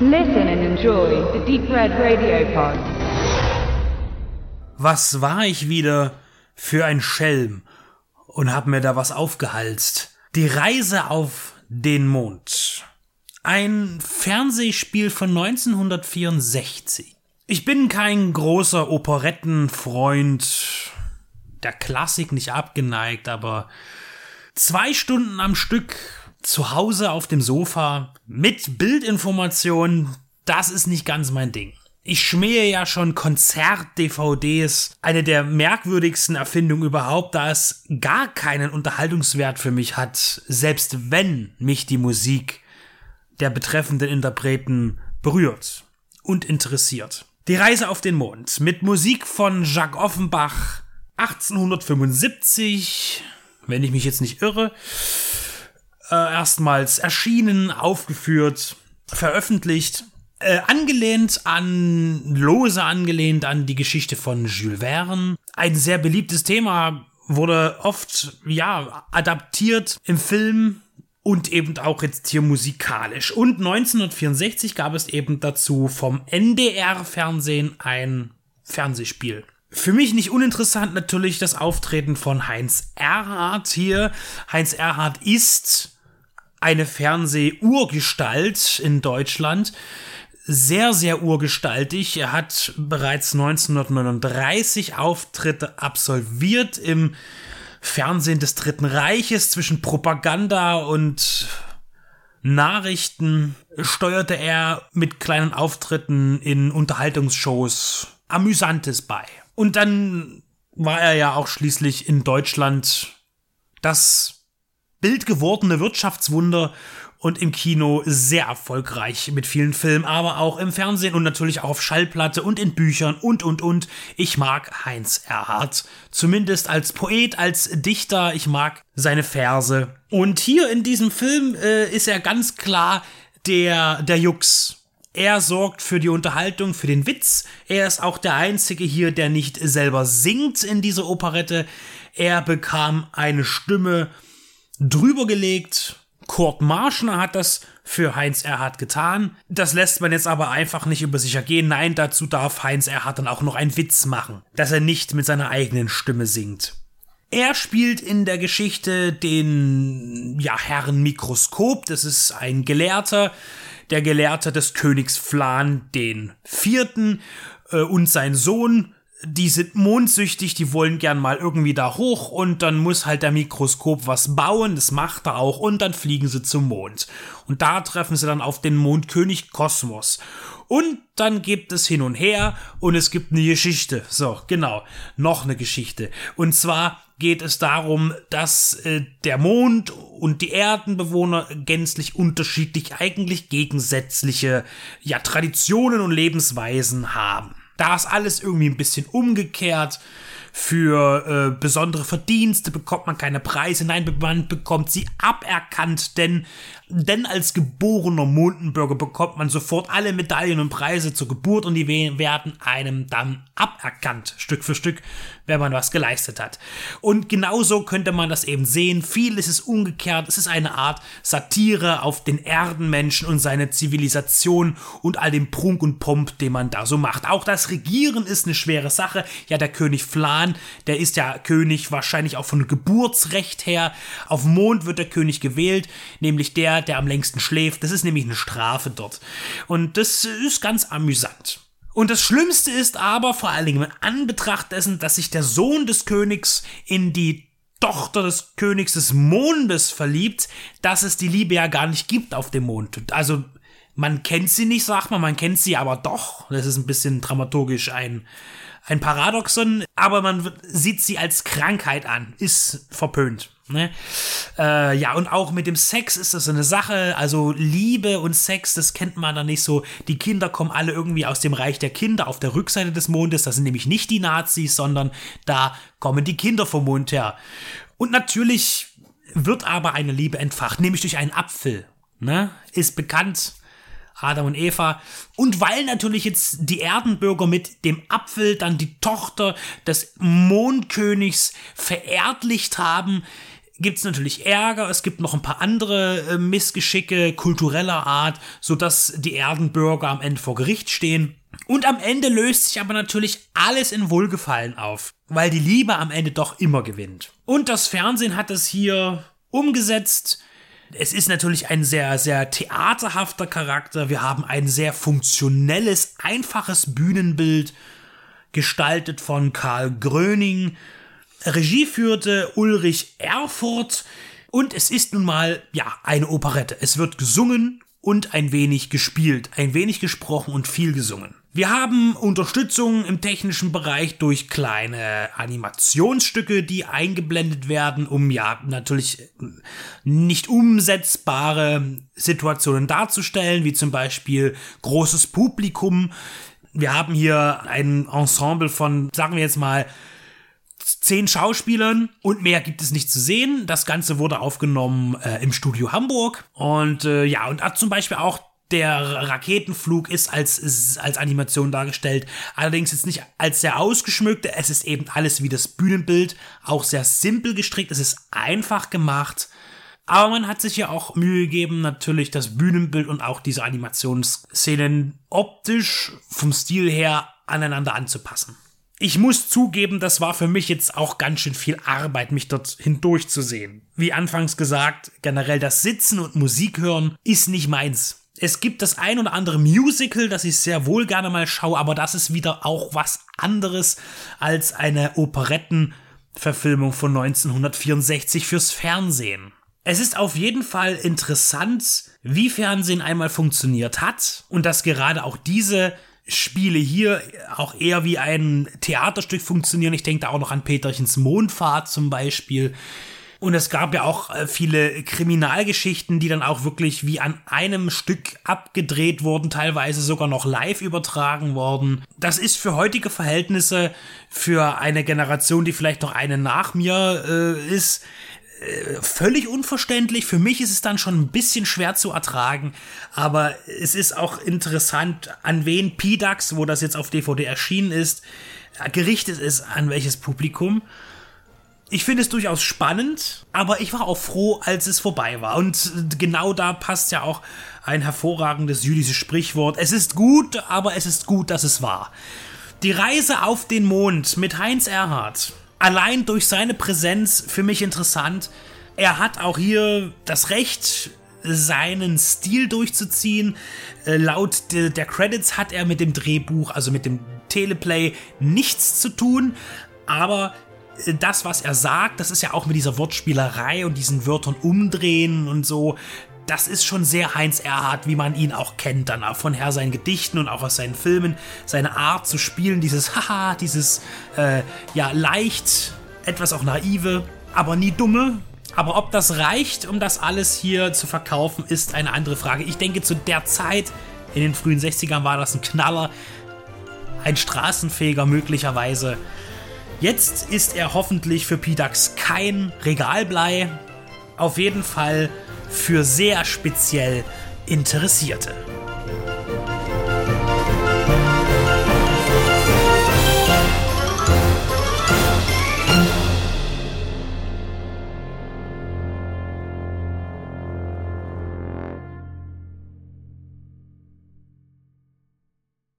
Listen and enjoy the Deep Red Radio Pod. Was war ich wieder für ein Schelm und hab mir da was aufgehalst? Die Reise auf den Mond. Ein Fernsehspiel von 1964. Ich bin kein großer Operettenfreund, der Klassik nicht abgeneigt, aber zwei Stunden am Stück zu Hause auf dem Sofa mit Bildinformationen, das ist nicht ganz mein Ding. Ich schmähe ja schon Konzert-DVDs, eine der merkwürdigsten Erfindungen überhaupt, da es gar keinen Unterhaltungswert für mich hat, selbst wenn mich die Musik der betreffenden Interpreten berührt und interessiert. Die Reise auf den Mond mit Musik von Jacques Offenbach 1875, wenn ich mich jetzt nicht irre, äh, erstmals erschienen, aufgeführt, veröffentlicht, äh, angelehnt an, lose angelehnt an die Geschichte von Jules Verne. Ein sehr beliebtes Thema wurde oft, ja, adaptiert im Film und eben auch jetzt hier musikalisch. Und 1964 gab es eben dazu vom NDR-Fernsehen ein Fernsehspiel. Für mich nicht uninteressant natürlich das Auftreten von Heinz Erhardt hier. Heinz Erhardt ist eine Fernseh-Urgestalt in Deutschland. Sehr, sehr urgestaltig. Er hat bereits 1939 Auftritte absolviert im Fernsehen des Dritten Reiches zwischen Propaganda und Nachrichten steuerte er mit kleinen Auftritten in Unterhaltungsshows Amüsantes bei. Und dann war er ja auch schließlich in Deutschland das bildgewordene Wirtschaftswunder und im Kino sehr erfolgreich mit vielen Filmen, aber auch im Fernsehen und natürlich auch auf Schallplatte und in Büchern und und und. Ich mag Heinz Erhardt, zumindest als Poet, als Dichter, ich mag seine Verse. Und hier in diesem Film äh, ist er ganz klar der der Jux er sorgt für die Unterhaltung, für den Witz. Er ist auch der Einzige hier, der nicht selber singt in dieser Operette. Er bekam eine Stimme drüber gelegt. Kurt Marschner hat das für Heinz Erhardt getan. Das lässt man jetzt aber einfach nicht über sich ergehen. Nein, dazu darf Heinz Erhardt dann auch noch einen Witz machen, dass er nicht mit seiner eigenen Stimme singt. Er spielt in der Geschichte den ja, Herrn Mikroskop. Das ist ein Gelehrter, der Gelehrte des Königs Flan den Vierten äh, und sein Sohn. Die sind mondsüchtig, die wollen gern mal irgendwie da hoch und dann muss halt der Mikroskop was bauen, das macht er auch und dann fliegen sie zum Mond. Und da treffen sie dann auf den Mondkönig Kosmos. Und dann gibt es hin und her und es gibt eine Geschichte. So, genau, noch eine Geschichte. Und zwar geht es darum, dass äh, der Mond und die Erdenbewohner gänzlich unterschiedlich, eigentlich gegensätzliche ja, Traditionen und Lebensweisen haben. Da ist alles irgendwie ein bisschen umgekehrt. Für äh, besondere Verdienste bekommt man keine Preise, nein, man bekommt sie aberkannt, denn, denn als geborener Mondenbürger bekommt man sofort alle Medaillen und Preise zur Geburt und die werden einem dann aberkannt, Stück für Stück, wenn man was geleistet hat. Und genauso könnte man das eben sehen. Vieles ist umgekehrt. Es ist eine Art Satire auf den Erdenmenschen und seine Zivilisation und all den Prunk und Pomp, den man da so macht. Auch das Regieren ist eine schwere Sache. Ja, der König Flan, der ist ja König wahrscheinlich auch von Geburtsrecht her. Auf dem Mond wird der König gewählt, nämlich der, der am längsten schläft. Das ist nämlich eine Strafe dort. Und das ist ganz amüsant. Und das Schlimmste ist aber, vor allen Dingen in Anbetracht dessen, dass sich der Sohn des Königs in die Tochter des Königs des Mondes verliebt, dass es die Liebe ja gar nicht gibt auf dem Mond. Also man kennt sie nicht, sagt man, man kennt sie aber doch. Das ist ein bisschen dramaturgisch ein, ein Paradoxon, aber man sieht sie als Krankheit an, ist verpönt. Ne? Äh, ja, und auch mit dem Sex ist das so eine Sache. Also Liebe und Sex, das kennt man dann nicht so. Die Kinder kommen alle irgendwie aus dem Reich der Kinder auf der Rückseite des Mondes. Das sind nämlich nicht die Nazis, sondern da kommen die Kinder vom Mond her. Und natürlich wird aber eine Liebe entfacht, nämlich durch einen Apfel. Ne? Ist bekannt. Adam und Eva. Und weil natürlich jetzt die Erdenbürger mit dem Apfel dann die Tochter des Mondkönigs vererdlicht haben, gibt es natürlich Ärger, es gibt noch ein paar andere äh, Missgeschicke kultureller Art, sodass die Erdenbürger am Ende vor Gericht stehen. Und am Ende löst sich aber natürlich alles in Wohlgefallen auf, weil die Liebe am Ende doch immer gewinnt. Und das Fernsehen hat es hier umgesetzt. Es ist natürlich ein sehr, sehr theaterhafter Charakter. Wir haben ein sehr funktionelles, einfaches Bühnenbild, gestaltet von Karl Gröning. Regie führte Ulrich Erfurt. Und es ist nun mal, ja, eine Operette. Es wird gesungen und ein wenig gespielt, ein wenig gesprochen und viel gesungen. Wir haben Unterstützung im technischen Bereich durch kleine Animationsstücke, die eingeblendet werden, um ja natürlich nicht umsetzbare Situationen darzustellen, wie zum Beispiel großes Publikum. Wir haben hier ein Ensemble von, sagen wir jetzt mal, zehn Schauspielern und mehr gibt es nicht zu sehen. Das Ganze wurde aufgenommen äh, im Studio Hamburg. Und äh, ja, und hat zum Beispiel auch der Raketenflug ist als, als Animation dargestellt, allerdings jetzt nicht als sehr ausgeschmückte, es ist eben alles wie das Bühnenbild, auch sehr simpel gestrickt, es ist einfach gemacht, aber man hat sich ja auch Mühe gegeben, natürlich das Bühnenbild und auch diese Animationsszenen optisch vom Stil her aneinander anzupassen. Ich muss zugeben, das war für mich jetzt auch ganz schön viel Arbeit, mich dort hindurchzusehen. Wie anfangs gesagt, generell das Sitzen und Musik hören ist nicht meins. Es gibt das ein oder andere Musical, das ich sehr wohl gerne mal schaue, aber das ist wieder auch was anderes als eine Operettenverfilmung von 1964 fürs Fernsehen. Es ist auf jeden Fall interessant, wie Fernsehen einmal funktioniert hat und dass gerade auch diese Spiele hier auch eher wie ein Theaterstück funktionieren. Ich denke da auch noch an Peterchens Mondfahrt zum Beispiel und es gab ja auch äh, viele Kriminalgeschichten, die dann auch wirklich wie an einem Stück abgedreht wurden, teilweise sogar noch live übertragen worden. Das ist für heutige Verhältnisse, für eine Generation, die vielleicht noch eine nach mir äh, ist, völlig unverständlich. Für mich ist es dann schon ein bisschen schwer zu ertragen, aber es ist auch interessant, an wen PDAX, wo das jetzt auf DVD erschienen ist, gerichtet ist, an welches Publikum. Ich finde es durchaus spannend, aber ich war auch froh, als es vorbei war. Und genau da passt ja auch ein hervorragendes jüdisches Sprichwort. Es ist gut, aber es ist gut, dass es war. Die Reise auf den Mond mit Heinz Erhardt. Allein durch seine Präsenz für mich interessant. Er hat auch hier das Recht, seinen Stil durchzuziehen. Äh, laut de der Credits hat er mit dem Drehbuch, also mit dem Teleplay, nichts zu tun. Aber das, was er sagt, das ist ja auch mit dieser Wortspielerei und diesen Wörtern umdrehen und so, das ist schon sehr Heinz Erhardt, wie man ihn auch kennt, dann auch von her seinen Gedichten und auch aus seinen Filmen, seine Art zu spielen, dieses Haha, dieses äh, ja leicht, etwas auch naive, aber nie dumme. Aber ob das reicht, um das alles hier zu verkaufen, ist eine andere Frage. Ich denke, zu der Zeit, in den frühen 60ern, war das ein Knaller, ein Straßenfeger möglicherweise. Jetzt ist er hoffentlich für PDAX kein Regalblei, auf jeden Fall für sehr speziell Interessierte.